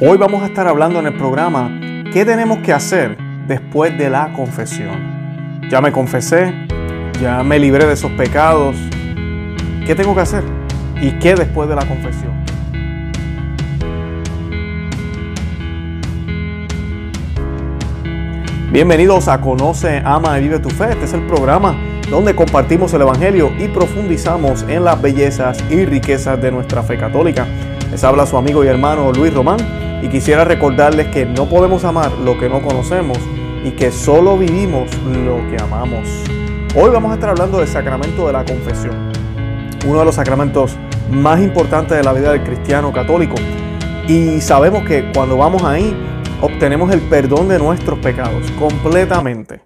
Hoy vamos a estar hablando en el programa qué tenemos que hacer después de la confesión. Ya me confesé, ya me libré de esos pecados. ¿Qué tengo que hacer? ¿Y qué después de la confesión? Bienvenidos a Conoce, Ama y Vive tu Fe. Este es el programa donde compartimos el Evangelio y profundizamos en las bellezas y riquezas de nuestra fe católica. Les habla su amigo y hermano Luis Román y quisiera recordarles que no podemos amar lo que no conocemos y que solo vivimos lo que amamos. Hoy vamos a estar hablando del sacramento de la confesión, uno de los sacramentos más importantes de la vida del cristiano católico. Y sabemos que cuando vamos ahí obtenemos el perdón de nuestros pecados completamente.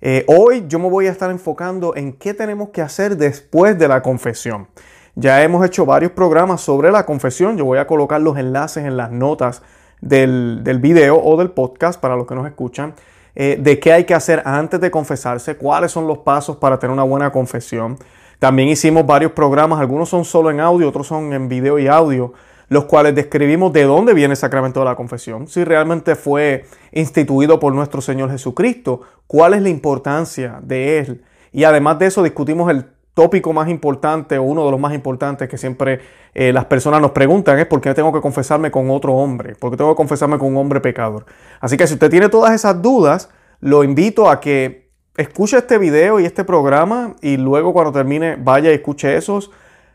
Eh, hoy yo me voy a estar enfocando en qué tenemos que hacer después de la confesión. Ya hemos hecho varios programas sobre la confesión. Yo voy a colocar los enlaces en las notas del, video o del podcast para los que nos escuchan. Eh, de qué hay que hacer antes de confesarse, cuáles son los pasos para tener una buena confesión. También hicimos varios programas, algunos son solo en audio, otros son en video y audio, los cuales describimos de dónde viene el sacramento de la confesión, si realmente fue instituido por nuestro Señor Jesucristo, cuál es la importancia de él. Y además de eso discutimos el tópico más importante o uno de los más importantes que siempre eh, las personas nos preguntan es por qué tengo que confesarme con otro hombre, por qué tengo que confesarme con un hombre pecador. Así que si usted tiene todas esas dudas, lo invito a que escuche este video y este programa y luego cuando termine vaya y escuche esos.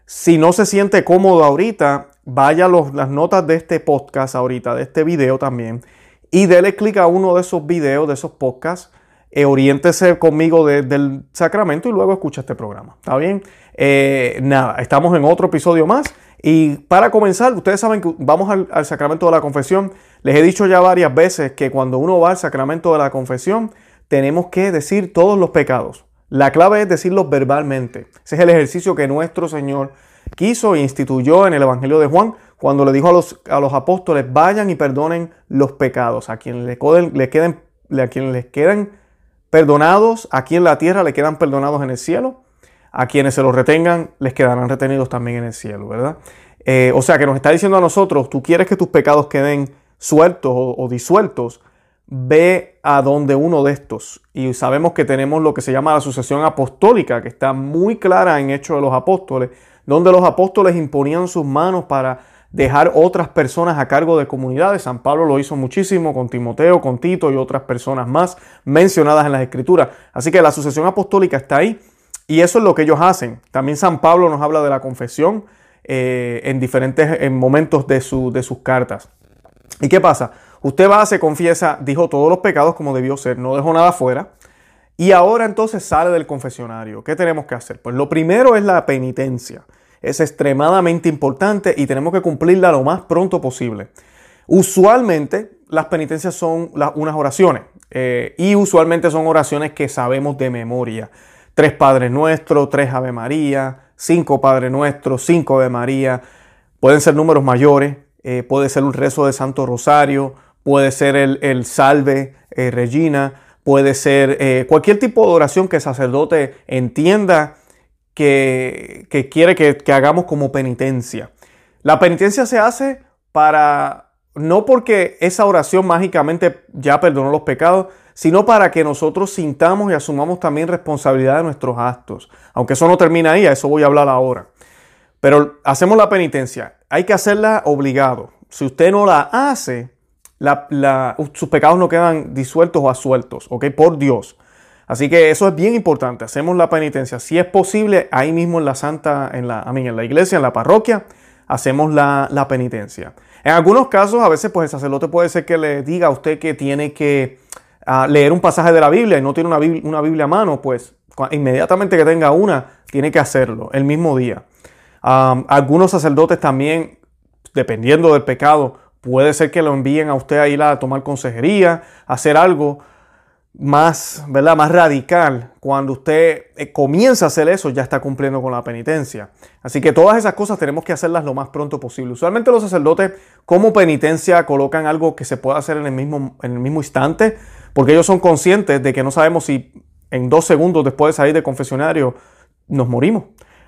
Si no se siente cómodo ahorita, vaya a las notas de este podcast ahorita, de este video también, y dele clic a uno de esos videos, de esos podcasts eh, oriéntese conmigo del sacramento y luego escucha este programa. ¿Está bien? Eh, nada, estamos en otro episodio más. Y para comenzar, ustedes saben que vamos al, sacramento de la confesión. Les he dicho ya varias veces que cuando uno va al sacramento de la confesión, tenemos que decir todos los pecados. La clave es decirlos verbalmente. Ese es el ejercicio que nuestro Señor quiso e instituyó en el Evangelio de Juan cuando le dijo a los, a los apóstoles, vayan y perdonen los pecados. A quienes le, le queden, a quienes les queden perdonados aquí en la tierra le quedan perdonados en el cielo. A quienes se los retengan les quedarán retenidos también en el cielo, ¿verdad? Eh, o sea que nos está diciendo a nosotros, tú quieres que tus pecados queden sueltos o, disueltos, ve a donde uno de estos. Y sabemos que tenemos lo que se llama la sucesión apostólica, que está muy clara en Hechos de los Apóstoles, donde los apóstoles imponían sus manos para dejar otras personas a cargo de comunidades. San Pablo lo hizo muchísimo con Timoteo, con Tito y otras personas más mencionadas en las escrituras. Así que la sucesión apostólica está ahí y eso es lo que ellos hacen. También San Pablo nos habla de la confesión eh, en diferentes en momentos de, de sus cartas. ¿Y qué pasa? Usted va, se confiesa, dijo todos los pecados como debió ser, no dejó nada fuera. Y ahora entonces sale del confesionario. ¿Qué tenemos que hacer? Pues lo primero es la penitencia es extremadamente importante y tenemos que cumplirla lo más pronto posible. Usualmente las penitencias son unas oraciones eh, y usualmente son oraciones que sabemos de memoria. Tres Padres Nuestros, tres Ave María, cinco Padre Nuestros, cinco Ave María. Pueden ser números mayores, eh, puede ser un rezo de Santo Rosario, puede ser el, Salve eh, Regina, puede ser cualquier tipo de oración que el sacerdote entienda que, quiere que, hagamos como penitencia. La penitencia se hace para, no porque esa oración mágicamente ya perdonó los pecados, sino para que nosotros sintamos y asumamos también responsabilidad de nuestros actos. Aunque eso no termina ahí, a eso voy a hablar ahora. Pero hacemos la penitencia, hay que hacerla obligado. Si usted no la hace, sus pecados no quedan disueltos o asueltos, ¿ok? Por Dios. Así que eso es bien importante. Hacemos la penitencia. Si es posible, ahí mismo en la santa, en la, en la iglesia, en la parroquia, hacemos la, penitencia. En algunos casos, a veces, pues el sacerdote puede ser que le diga a usted que tiene que ah, leer un pasaje de la Biblia y no tiene una Biblia, una Biblia a mano, pues inmediatamente que tenga una, tiene que hacerlo el mismo día. algunos sacerdotes también, dependiendo del pecado, puede ser que lo envíen a usted a ir a tomar consejería, a hacer algo más, ¿verdad? más radical, cuando usted eh, comienza a hacer eso, ya está cumpliendo con la penitencia. Así que todas esas cosas tenemos que hacerlas lo más pronto posible. Usualmente los sacerdotes como penitencia colocan algo que se pueda hacer en el mismo, en el mismo instante, porque ellos son conscientes de que no sabemos si en dos segundos después de salir del confesionario nos morimos.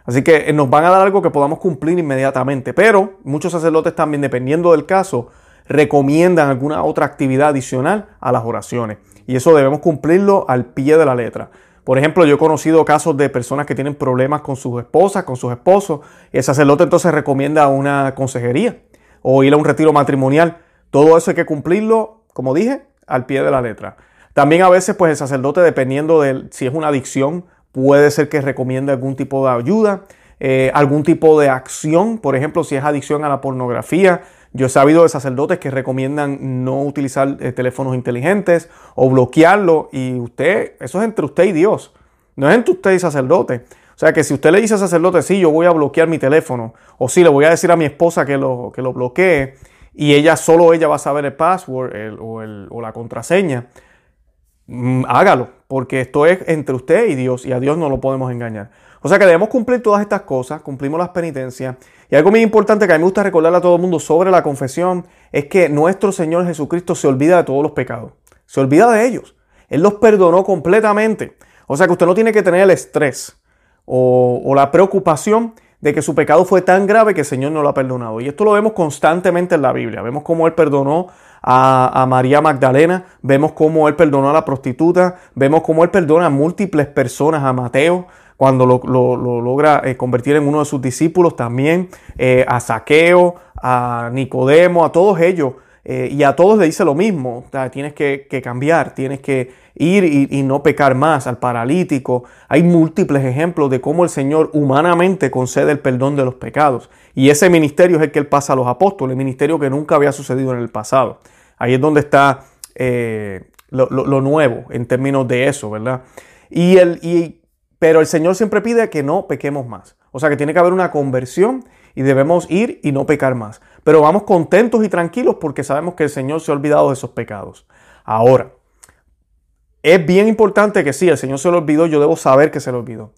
Así que eh, nos van a dar algo que podamos cumplir inmediatamente. Pero muchos sacerdotes también, dependiendo del caso, recomiendan alguna otra actividad adicional a las oraciones. Y eso debemos cumplirlo al pie de la letra. Por ejemplo, yo he conocido casos de personas que tienen problemas con sus esposas, con sus esposos, y el sacerdote entonces recomienda una consejería o ir a un retiro matrimonial. Todo eso hay que cumplirlo, como dije, al pie de la letra. También a veces, pues el sacerdote, dependiendo de si es una adicción, puede ser que recomiende algún tipo de ayuda, eh, algún tipo de acción. Por ejemplo, si es adicción a la pornografía, yo he sabido de sacerdotes que recomiendan no utilizar eh, teléfonos inteligentes o bloquearlo. Y usted, eso es entre usted y Dios. No es entre usted y sacerdote. O sea que si usted le dice al sacerdote, sí, yo voy a bloquear mi teléfono, o sí, le voy a decir a mi esposa que lo, que lo bloquee, y ella, solo ella va a saber el password o, o, la contraseña, mm, hágalo, porque esto es entre usted y Dios, y a Dios no lo podemos engañar. O sea que debemos cumplir todas estas cosas, cumplimos las penitencias. Y algo muy importante que a mí me gusta recordarle a todo el mundo sobre la confesión es que nuestro Señor Jesucristo se olvida de todos los pecados. Se olvida de ellos. Él los perdonó completamente. O sea que usted no tiene que tener el estrés o, la preocupación de que su pecado fue tan grave que el Señor no lo ha perdonado. Y esto lo vemos constantemente en la Biblia. Vemos cómo Él perdonó a, María Magdalena, vemos cómo Él perdonó a la prostituta, vemos cómo Él perdona a múltiples personas, a Mateo, cuando lo, logra eh, convertir en uno de sus discípulos también, eh, a Saqueo, a Nicodemo, a todos ellos. Eh, y a todos le dice lo mismo, tienes que, cambiar, tienes que ir y, no pecar más al paralítico. Hay múltiples ejemplos de cómo el Señor humanamente concede el perdón de los pecados. Y ese ministerio es el que Él pasa a los apóstoles, el ministerio que nunca había sucedido en el pasado. Ahí es donde está eh, lo, nuevo en términos de eso, ¿verdad? Y el, pero el Señor siempre pide que no pequemos más. O sea que tiene que haber una conversión y debemos ir y no pecar más. Pero vamos contentos y tranquilos porque sabemos que el Señor se ha olvidado de esos pecados. Ahora, es bien importante que sí, el Señor se lo olvidó, yo debo saber que se lo olvidó.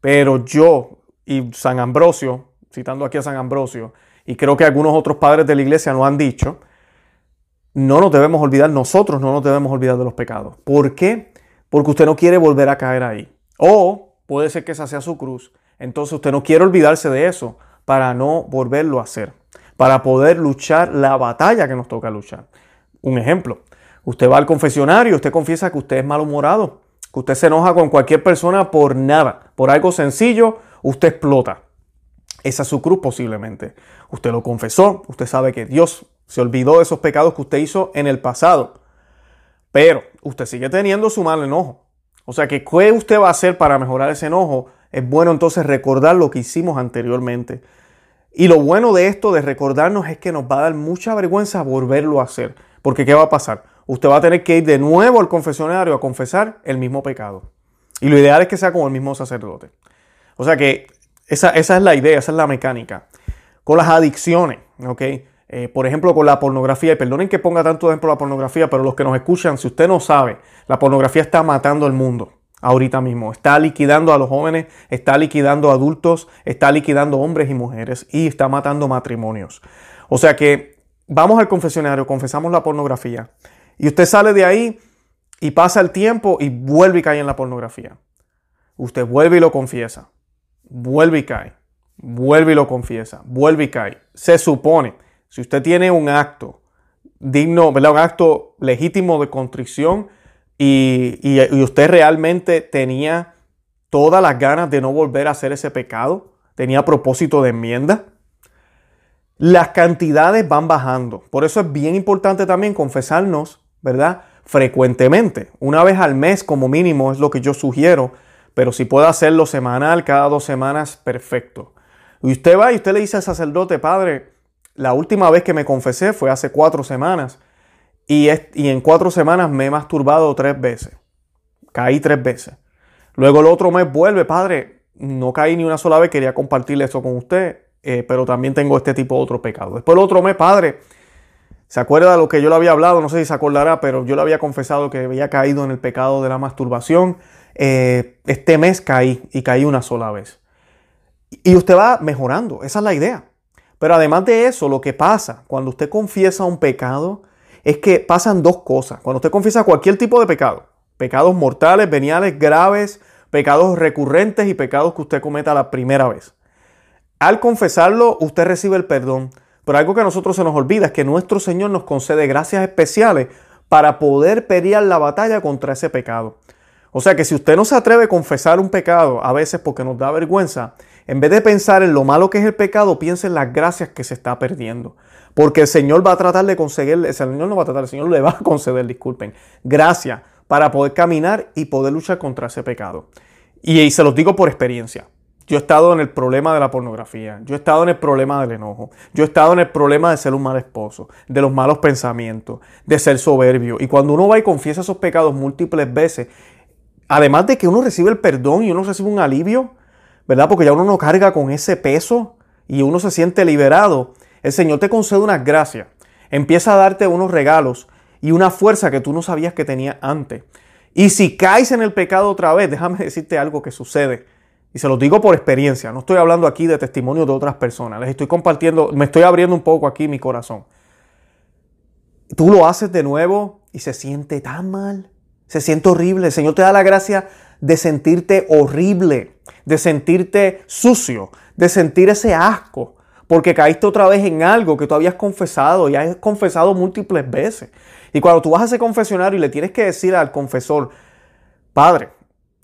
Pero yo y San Ambrosio, citando aquí a San Ambrosio, y creo que algunos otros padres de la iglesia nos han dicho, no nos debemos olvidar, nosotros no nos debemos olvidar de los pecados. ¿Por qué? Porque usted no quiere volver a caer ahí. O puede ser que esa sea su cruz. Entonces usted no quiere olvidarse de eso para no volverlo a hacer, para poder luchar la batalla que nos toca luchar. Un ejemplo, usted va al confesionario, usted confiesa que usted es malhumorado, que usted se enoja con cualquier persona por nada, por algo sencillo, usted explota. Esa es su cruz posiblemente. Usted lo confesó, usted sabe que Dios se olvidó de esos pecados que usted hizo en el pasado. Pero usted sigue teniendo su mal enojo. O sea que, ¿qué usted va a hacer para mejorar ese enojo? es bueno entonces recordar lo que hicimos anteriormente. Y lo bueno de esto, de recordarnos, es que nos va a dar mucha vergüenza volverlo a hacer. Porque ¿qué va a pasar? Usted va a tener que ir de nuevo al confesionario a confesar el mismo pecado. Y lo ideal es que sea con el mismo sacerdote. O sea que esa, esa es la idea, esa es la mecánica. Con las adicciones, ¿ok? Eh, por ejemplo, con la pornografía, y perdonen que ponga tanto ejemplo la pornografía, pero los que nos escuchan, si usted no sabe, la pornografía está matando al mundo ahorita mismo. Está liquidando a los jóvenes, está liquidando adultos, está liquidando hombres y mujeres y está matando matrimonios. O sea que vamos al confesionario, confesamos la pornografía y usted sale de ahí y pasa el tiempo y vuelve y cae en la pornografía. Usted vuelve y lo confiesa, vuelve y cae, vuelve y lo confiesa, vuelve y cae. Se supone, si usted tiene un acto digno. Un acto legítimo de contrición, y, usted realmente tenía todas las ganas de no volver a hacer ese pecado, tenía propósito de enmienda, las cantidades van bajando. Por eso es bien importante también confesarnos, ¿verdad? Frecuentemente, una vez al mes como mínimo es lo que yo sugiero, pero si puede hacerlo semanal, cada dos semanas, perfecto. Y usted va y usted le dice al sacerdote, padre, la última vez que me confesé fue hace cuatro semanas y, en cuatro semanas me he masturbado tres veces. Caí tres veces. Luego el otro mes vuelve, padre, no caí ni una sola vez, quería compartirle eso con usted, eh, pero también tengo este tipo de otro pecado. Después el otro mes, padre, ¿se acuerda de lo que yo le había hablado? No sé si se acordará, pero yo le había confesado que había caído en el pecado de la masturbación. Eh, este mes caí y caí una sola vez. Y usted va mejorando, esa es la idea. Pero además de eso, lo que pasa cuando usted confiesa un pecado, es que pasan dos cosas. Cuando usted confiesa cualquier tipo de pecado, pecados mortales, veniales, graves, pecados recurrentes y pecados que usted cometa la primera vez. Al confesarlo, usted recibe el perdón, Pero algo que a nosotros se nos olvida es que nuestro Señor nos concede gracias especiales para poder pelear la batalla contra ese pecado. O sea que si usted no se atreve a confesar un pecado, a veces porque nos da vergüenza, en vez de pensar en lo malo que es el pecado, piense en las gracias que se está perdiendo. Porque el Señor va a tratar de conseguir, el Señor no va a tratar, el Señor le va a conceder, disculpen, gracias para poder caminar y poder luchar contra ese pecado. Y, y se los digo por experiencia. Yo he estado en el problema de la pornografía, yo he estado en el problema del enojo, yo he estado en el problema de ser un mal esposo, de los malos pensamientos, de ser soberbio. Y cuando uno va y confiesa esos pecados múltiples veces, además de que uno recibe el perdón y uno recibe un alivio, ¿verdad? Porque ya uno no carga con ese peso y uno se siente liberado, el Señor te concede unas gracias, empieza a darte unos regalos y una fuerza que tú no sabías que tenía antes. Y si caes en el pecado otra vez, déjame decirte algo que sucede. Y se lo digo por experiencia, no estoy hablando aquí de testimonios de otras personas, les estoy compartiendo, me estoy abriendo un poco aquí mi corazón. Tú lo haces de nuevo y se siente tan mal, se siente horrible. El Señor te da la gracia de sentirte horrible, de sentirte sucio, de sentir ese asco, porque caíste otra vez en algo que tú habías confesado y has confesado múltiples veces. Y cuando tú vas a ese confesionario y le tienes que decir al confesor, Padre,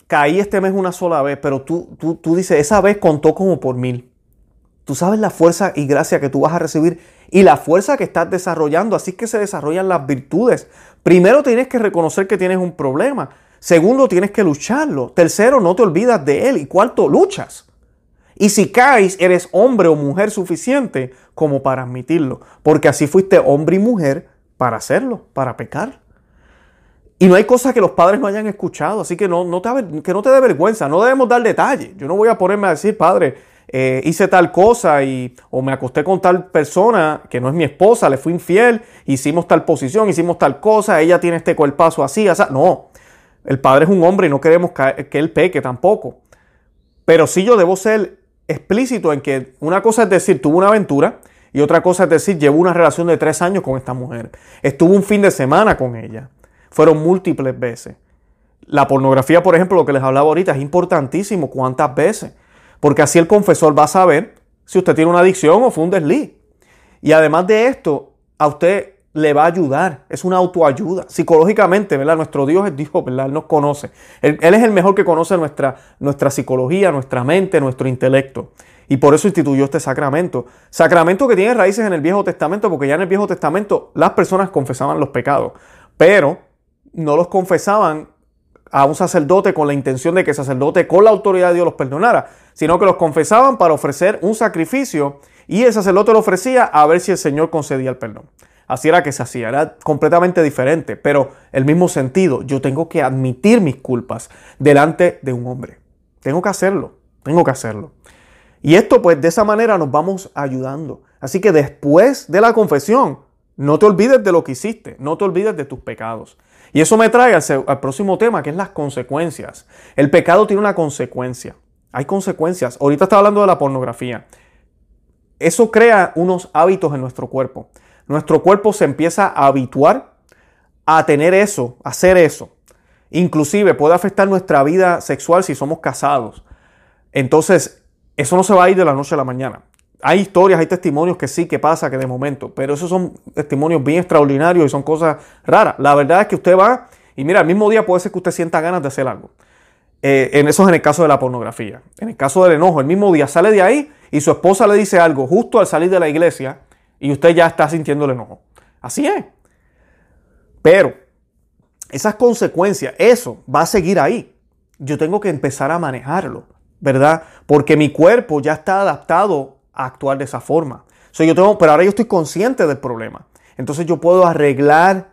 caí este mes una sola vez, pero tú, tú, tú dices, esa vez contó como por mil. Tú sabes la fuerza y gracia que tú vas a recibir y la fuerza que estás desarrollando. Así que se desarrollan las virtudes. Primero tienes que reconocer que tienes un problema. Segundo, tienes que lucharlo. Tercero, no te olvidas de él. Y cuarto, luchas. Y si caes, eres hombre o mujer suficiente como para admitirlo. Porque así fuiste hombre y mujer para hacerlo, para pecar. Y no hay cosas que los padres no hayan escuchado, así que no, no te, que no te dé vergüenza, no debemos dar detalles. Yo no voy a ponerme a decir, padre, eh, hice tal cosa y, o me acosté con tal persona que no es mi esposa, le fui infiel, hicimos tal posición, hicimos tal cosa, ella tiene este cuerpazo así, así. No, el padre es un hombre y no queremos que, él peque tampoco. Pero sí yo debo ser explícito en que una cosa es decir, tuve una aventura y otra cosa es decir, llevo una relación de tres años con esta mujer. Estuve un fin de semana con ella fueron múltiples veces. La pornografía, por ejemplo, lo que les hablaba ahorita, es importantísimo cuántas veces, porque así el confesor va a saber si usted tiene una adicción o fue un desliz. Y además de esto, a usted le va a ayudar, es una autoayuda. Psicológicamente, ¿verdad? Nuestro Dios es Dios, ¿verdad? Él nos conoce. Él, es el mejor que conoce nuestra, nuestra psicología, nuestra mente, nuestro intelecto. Y por eso instituyó este sacramento. Sacramento que tiene raíces en el Viejo Testamento, porque ya en el Viejo Testamento las personas confesaban los pecados. Pero no los confesaban a un sacerdote con la intención de que el sacerdote con la autoridad de Dios los perdonara, sino que los confesaban para ofrecer un sacrificio y el sacerdote lo ofrecía a ver si el Señor concedía el perdón. Así era que se hacía, era completamente diferente, pero el mismo sentido, yo tengo que admitir mis culpas delante de un hombre. Tengo que hacerlo, tengo que hacerlo. Y esto pues de esa manera nos vamos ayudando. Así que después de la confesión, no te olvides de lo que hiciste, no te olvides de tus pecados. Y eso me trae al, próximo tema, que es las consecuencias. El pecado tiene una consecuencia. Hay consecuencias. Ahorita está hablando de la pornografía. Eso crea unos hábitos en nuestro cuerpo. Nuestro cuerpo se empieza a habituar a tener eso, a hacer eso. Inclusive puede afectar nuestra vida sexual si somos casados. Entonces, eso no se va a ir de la noche a la mañana hay historias, hay testimonios que sí, que pasa, que de momento, pero esos son testimonios bien extraordinarios y son cosas raras. La verdad es que usted va y mira, el mismo día puede ser que usted sienta ganas de hacer algo. Eh, en eso es en el caso de la pornografía. En el caso del enojo, el mismo día sale de ahí y su esposa le dice algo justo al salir de la iglesia y usted ya está sintiendo el enojo. Así es. Pero esas consecuencias, eso va a seguir ahí. Yo tengo que empezar a manejarlo, ¿verdad? Porque mi cuerpo ya está adaptado actuar de esa forma. yo tengo, pero ahora yo estoy consciente del problema. Entonces yo puedo arreglar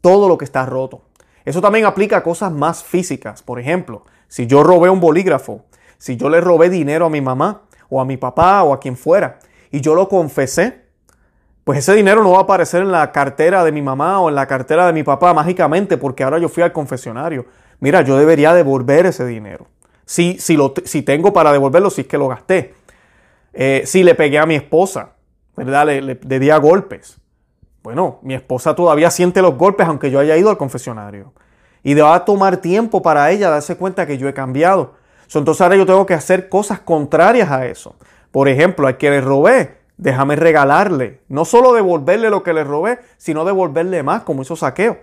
todo lo que está roto. Eso también aplica a cosas más físicas. Por ejemplo, si yo robé un bolígrafo, si yo le robé dinero a mi mamá o a mi papá o a quien fuera y yo lo confesé, pues ese dinero no va a aparecer en la cartera de mi mamá o en la cartera de mi papá mágicamente porque ahora yo fui al confesionario. Mira, yo debería devolver ese dinero. Si, si, lo, tengo para devolverlo, si es que lo gasté. Eh, si le pegué a mi esposa, ¿verdad? Le, le, di a golpes. Bueno, mi esposa todavía siente los golpes aunque yo haya ido al confesionario. Y va a tomar tiempo para ella darse cuenta que yo he cambiado. entonces ahora yo tengo que hacer cosas contrarias a eso. Por ejemplo, al que le robé, Déjame regalarle, no solo devolverle lo que le robé, sino devolverle más, como hizo saqueo.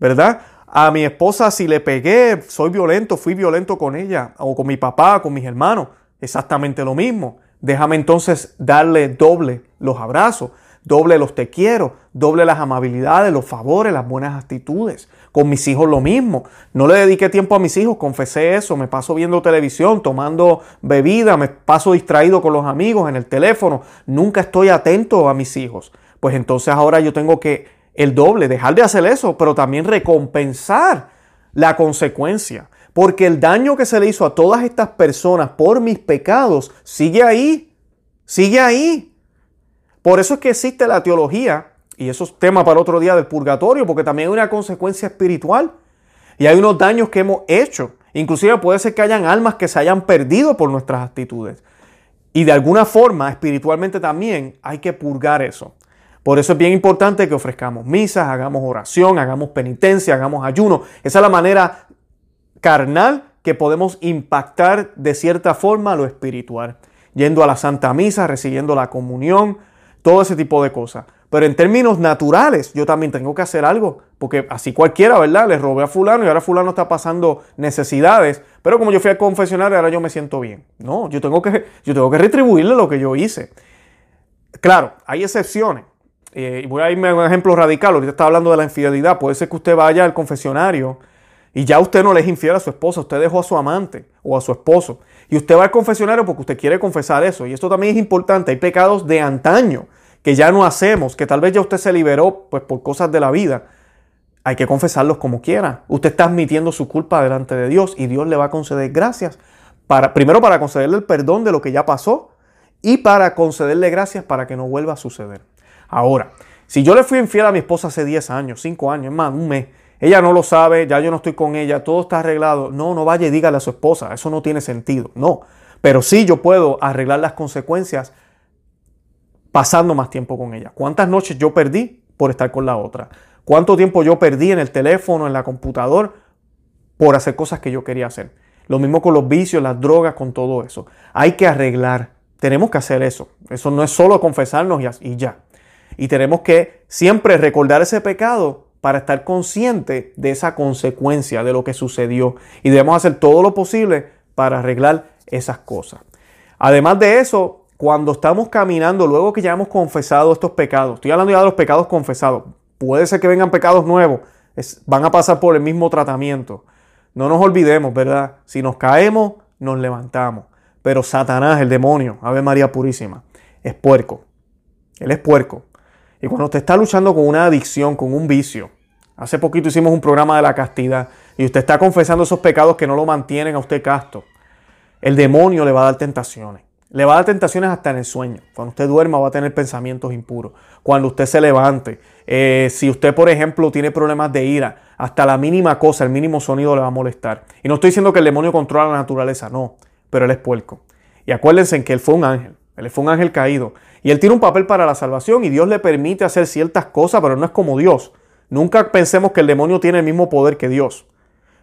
¿Verdad? A mi esposa, si le pegué, soy violento, fui violento con ella, o con mi papá, con mis hermanos, exactamente lo mismo. Déjame entonces darle doble los abrazos, doble los te quiero, doble las amabilidades, los favores, las buenas actitudes. Con mis hijos lo mismo. No le dediqué tiempo a mis hijos, confesé eso, me paso viendo televisión, tomando bebida, me paso distraído con los amigos en el teléfono, nunca estoy atento a mis hijos. Pues entonces ahora yo tengo que el doble, dejar de hacer eso, pero también recompensar la consecuencia. Porque el daño que se le hizo a todas estas personas por mis pecados sigue ahí, sigue ahí. Por eso es que existe la teología, y eso es tema para otro día del purgatorio, porque también hay una consecuencia espiritual. Y hay unos daños que hemos hecho. Inclusive puede ser que hayan almas que se hayan perdido por nuestras actitudes. Y de alguna forma, espiritualmente también, hay que purgar eso. Por eso es bien importante que ofrezcamos misas, hagamos oración, hagamos penitencia, hagamos ayuno. Esa es la manera carnal que podemos impactar de cierta forma lo espiritual. Yendo a la Santa Misa, recibiendo la comunión, todo ese tipo de cosas. Pero en términos naturales, yo también tengo que hacer algo, porque así cualquiera, ¿verdad? Le robé a fulano y ahora fulano está pasando necesidades, pero como yo fui al confesionario, ahora yo me siento bien. No, yo tengo que, yo tengo que retribuirle lo que yo hice. Claro, hay excepciones. Eh, voy a irme a un ejemplo radical. Ahorita está hablando de la infidelidad. Puede ser que usted vaya al confesionario y ya usted no le es infiel a su esposa, usted dejó a su amante o a su esposo. Y usted va al confesionario porque usted quiere confesar eso. Y esto también es importante. Hay pecados de antaño que ya no hacemos, que tal vez ya usted se liberó pues, por cosas de la vida. Hay que confesarlos como quiera. Usted está admitiendo su culpa delante de Dios y Dios le va a conceder gracias. Para, primero para concederle el perdón de lo que ya pasó y para concederle gracias para que no vuelva a suceder. Ahora, si yo le fui infiel a mi esposa hace 10 años, 5 años, más, un mes, ella no lo sabe, ya yo no estoy con ella, todo está arreglado. No, no vaya y dígale a su esposa, eso no tiene sentido. No, pero sí yo puedo arreglar las consecuencias pasando más tiempo con ella. ¿Cuántas noches yo perdí por estar con la otra? ¿Cuánto tiempo yo perdí en el teléfono, en la computadora, por hacer cosas que yo quería hacer? Lo mismo con los vicios, las drogas, con todo eso. Hay que arreglar. Tenemos que hacer eso. Eso no es solo confesarnos y ya. Y tenemos que siempre recordar ese pecado para estar consciente de esa consecuencia de lo que sucedió. Y debemos hacer todo lo posible para arreglar esas cosas. Además de eso, cuando estamos caminando, luego que ya hemos confesado estos pecados, estoy hablando ya de los pecados confesados, puede ser que vengan pecados nuevos, van a pasar por el mismo tratamiento. No nos olvidemos, ¿verdad? Si nos caemos, nos levantamos. Pero Satanás, el demonio, Ave María Purísima, es puerco. Él es puerco. Y cuando usted está luchando con una adicción, con un vicio, hace poquito hicimos un programa de la castidad y usted está confesando esos pecados que no lo mantienen a usted casto, el demonio le va a dar tentaciones. Le va a dar tentaciones hasta en el sueño. Cuando usted duerma va a tener pensamientos impuros. Cuando usted se levante. Eh, si usted, por ejemplo, tiene problemas de ira, hasta la mínima cosa, el mínimo sonido le va a molestar. Y no estoy diciendo que el demonio controla la naturaleza, no. Pero él es puerco. Y acuérdense en que él fue un ángel. Él fue un ángel caído. Y él tiene un papel para la salvación y Dios le permite hacer ciertas cosas, pero no es como Dios. Nunca pensemos que el demonio tiene el mismo poder que Dios.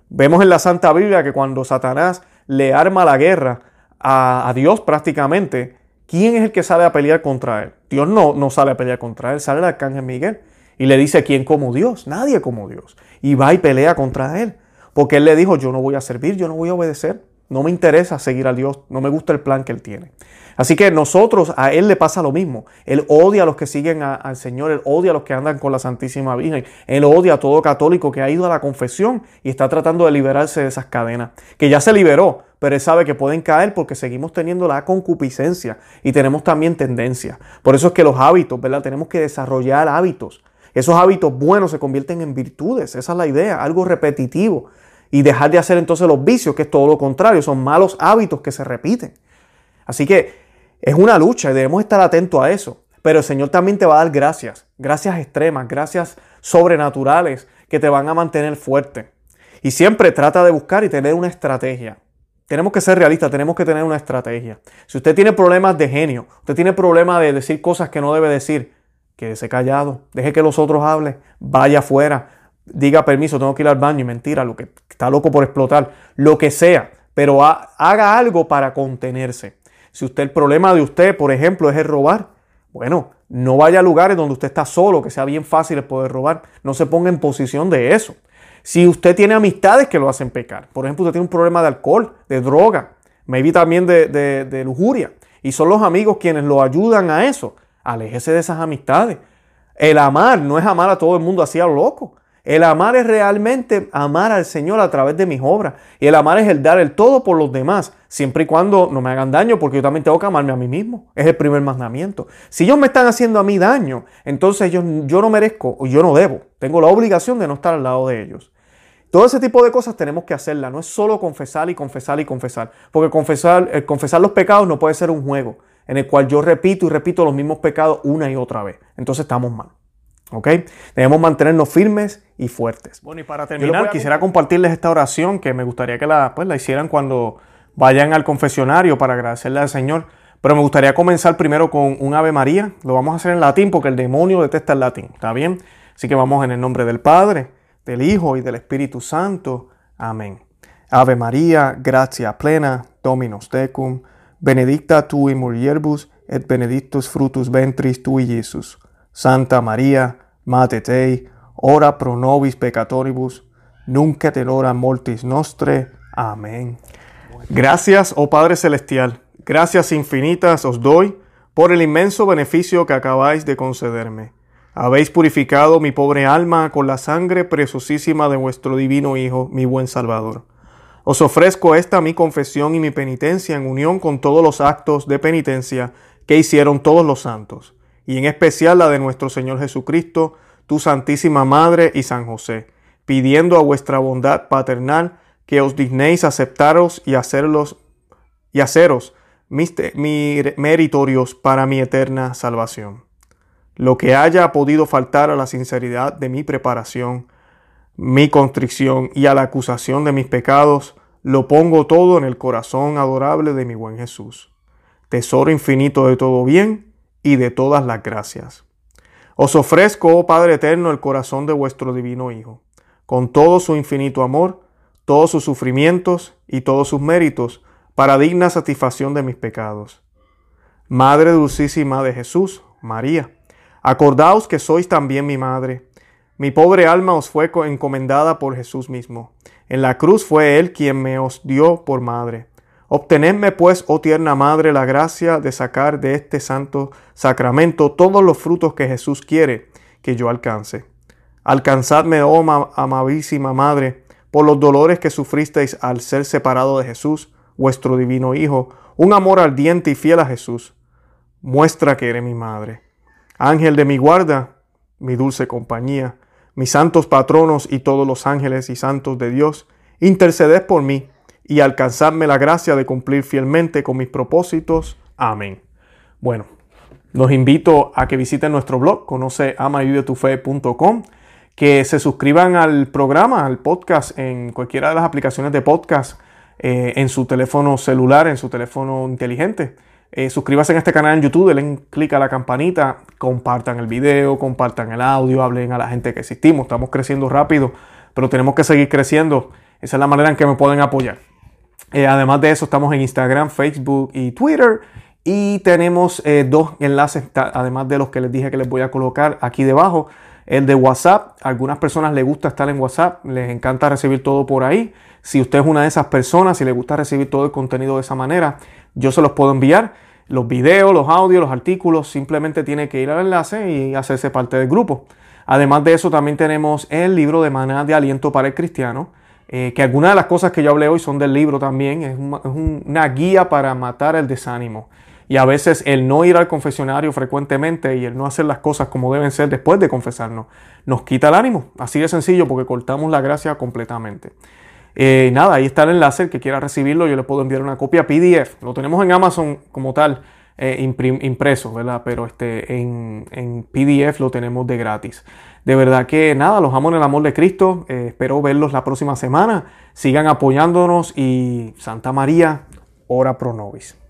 Vemos en la Santa Biblia que cuando Satanás le arma la guerra a, Dios prácticamente, ¿quién es el que sale a pelear contra él? Dios no, no sale a pelear contra él, sale el arcángel Miguel y le dice, ¿quién como Dios? Nadie como Dios. Y va y pelea contra él. Porque él le dijo, yo no voy a servir, yo no voy a obedecer. No me interesa seguir a Dios, no me gusta el plan que Él tiene. Así que nosotros, a Él le pasa lo mismo. Él odia a los que siguen al Señor, Él odia a los que andan con la Santísima Virgen, Él odia a todo católico que ha ido a la confesión y está tratando de liberarse de esas cadenas, que ya se liberó, pero Él sabe que pueden caer porque seguimos teniendo la concupiscencia y tenemos también tendencia. Por eso es que los hábitos, ¿verdad? Tenemos que desarrollar hábitos. Esos hábitos buenos se convierten en virtudes, esa es la idea, algo repetitivo y dejar de hacer entonces los vicios, que es todo lo contrario, son malos hábitos que se repiten. Así que es una lucha y debemos estar atentos a eso. Pero el Señor también te va a dar gracias, gracias extremas, gracias sobrenaturales que te van a mantener fuerte. Y siempre trata de buscar y tener una estrategia. Tenemos que ser realistas, tenemos que tener una estrategia. Si usted tiene problemas de genio, usted tiene problemas de decir cosas que no debe decir, quédese callado, deje que los otros hablen, vaya afuera, diga permiso, tengo que ir al baño y mentira, lo que está loco por explotar, lo que sea, pero haga algo para contenerse. Si usted el problema de usted, por ejemplo, es el robar, Bueno, no vaya a lugares donde usted está solo, que sea bien fácil de poder robar. No se ponga en posición de eso. Si usted tiene amistades que lo hacen pecar, por ejemplo, usted tiene un problema de alcohol, de droga, maybe también de, de lujuria, y son los amigos quienes lo ayudan a eso, aléjese de esas amistades. El amar no es amar a todo el mundo así a lo loco. El amar es realmente amar al Señor a través de mis obras. Y el amar es el dar el todo por los demás, siempre y cuando no me hagan daño, porque yo también tengo que amarme a mí mismo. Es el primer mandamiento. Si ellos me están haciendo a mí daño, entonces yo, yo no merezco o yo no debo. Tengo la obligación de no estar al lado de ellos. Todo ese tipo de cosas tenemos que hacerla. No es solo confesar y confesar y confesar. Porque confesar, confesar los pecados no puede ser un juego en el cual yo repito y repito los mismos pecados una y otra vez. Entonces estamos mal. ¿Ok? Debemos mantenernos firmes y fuertes. Bueno, y para terminar, quisiera compartirles esta oración que me gustaría que la, pues, la hicieran cuando vayan al confesionario para agradecerle al Señor. Pero me gustaría comenzar primero con un Ave María. Lo vamos a hacer en latín porque el demonio detesta el latín. ¿Está bien? Así que vamos en el nombre del Padre, del Hijo y del Espíritu Santo. Amén. Ave María, gracia plena, Dominus tecum, benedicta tu in mulieribus et benedictus frutus ventris tui, Jesús. Santa María, Mate Dei, ora pro nobis peccatoribus, nunca et hora mortis nostre. Amén. Gracias, oh Padre Celestial, gracias infinitas os doy por el inmenso beneficio que acabáis de concederme. Habéis purificado mi pobre alma con la sangre preciosísima de vuestro divino Hijo, mi buen Salvador. Os ofrezco esta mi confesión y mi penitencia en unión con todos los actos de penitencia que hicieron todos los santos y en especial la de nuestro Señor Jesucristo, tu Santísima Madre y San José, pidiendo a vuestra bondad paternal que os dignéis aceptaros y hacerlos y haceros meritorios para mi eterna salvación. Lo que haya podido faltar a la sinceridad de mi preparación, mi constricción y a la acusación de mis pecados, lo pongo todo en el corazón adorable de mi buen Jesús. Tesoro infinito de todo bien, y de todas las gracias. Os ofrezco, oh Padre eterno, el corazón de vuestro divino Hijo, con todo su infinito amor, todos sus sufrimientos y todos sus méritos, para digna satisfacción de mis pecados. Madre dulcísima de Jesús, María, acordaos que sois también mi madre. Mi pobre alma os fue encomendada por Jesús mismo. En la cruz fue Él quien me os dio por madre. Obtenedme pues, oh tierna Madre, la gracia de sacar de este santo sacramento todos los frutos que Jesús quiere que yo alcance. Alcanzadme, oh amabilísima Madre, por los dolores que sufristeis al ser separado de Jesús, vuestro divino Hijo, un amor ardiente y fiel a Jesús. Muestra que eres mi Madre. Ángel de mi guarda, mi dulce compañía, mis santos patronos y todos los ángeles y santos de Dios, interceded por mí y alcanzarme la gracia de cumplir fielmente con mis propósitos. Amén. Bueno, los invito a que visiten nuestro blog, conoce que se suscriban al programa, al podcast, en cualquiera de las aplicaciones de podcast, eh, en su teléfono celular, en su teléfono inteligente. Eh, suscríbase en este canal en YouTube, denle clic a la campanita, compartan el video, compartan el audio, hablen a la gente que existimos. Estamos creciendo rápido, pero tenemos que seguir creciendo. Esa es la manera en que me pueden apoyar. Eh, además de eso, estamos en Instagram, Facebook y Twitter. Y tenemos eh, dos enlaces, además de los que les dije que les voy a colocar aquí debajo. El de WhatsApp. A algunas personas les gusta estar en WhatsApp, les encanta recibir todo por ahí. Si usted es una de esas personas, si le gusta recibir todo el contenido de esa manera, yo se los puedo enviar. Los videos, los audios, los artículos, simplemente tiene que ir al enlace y hacerse parte del grupo. Además de eso, también tenemos el libro de Maná de Aliento para el Cristiano eh, que algunas de las cosas que yo hablé hoy son del libro también, es, una guía para matar el desánimo. Y a veces el no ir al confesionario frecuentemente y el no hacer las cosas como deben ser después de confesarnos, nos quita el ánimo. Así de sencillo porque cortamos la gracia completamente. Eh, nada, ahí está el enlace, el que quiera recibirlo, yo le puedo enviar una copia PDF. Lo tenemos en Amazon como tal, eh, impreso, ¿verdad? Pero este, en, en PDF lo tenemos de gratis. De verdad que nada, los amo en el amor de Cristo. Eh, espero verlos la próxima semana. Sigan apoyándonos y Santa María, ora pro nobis.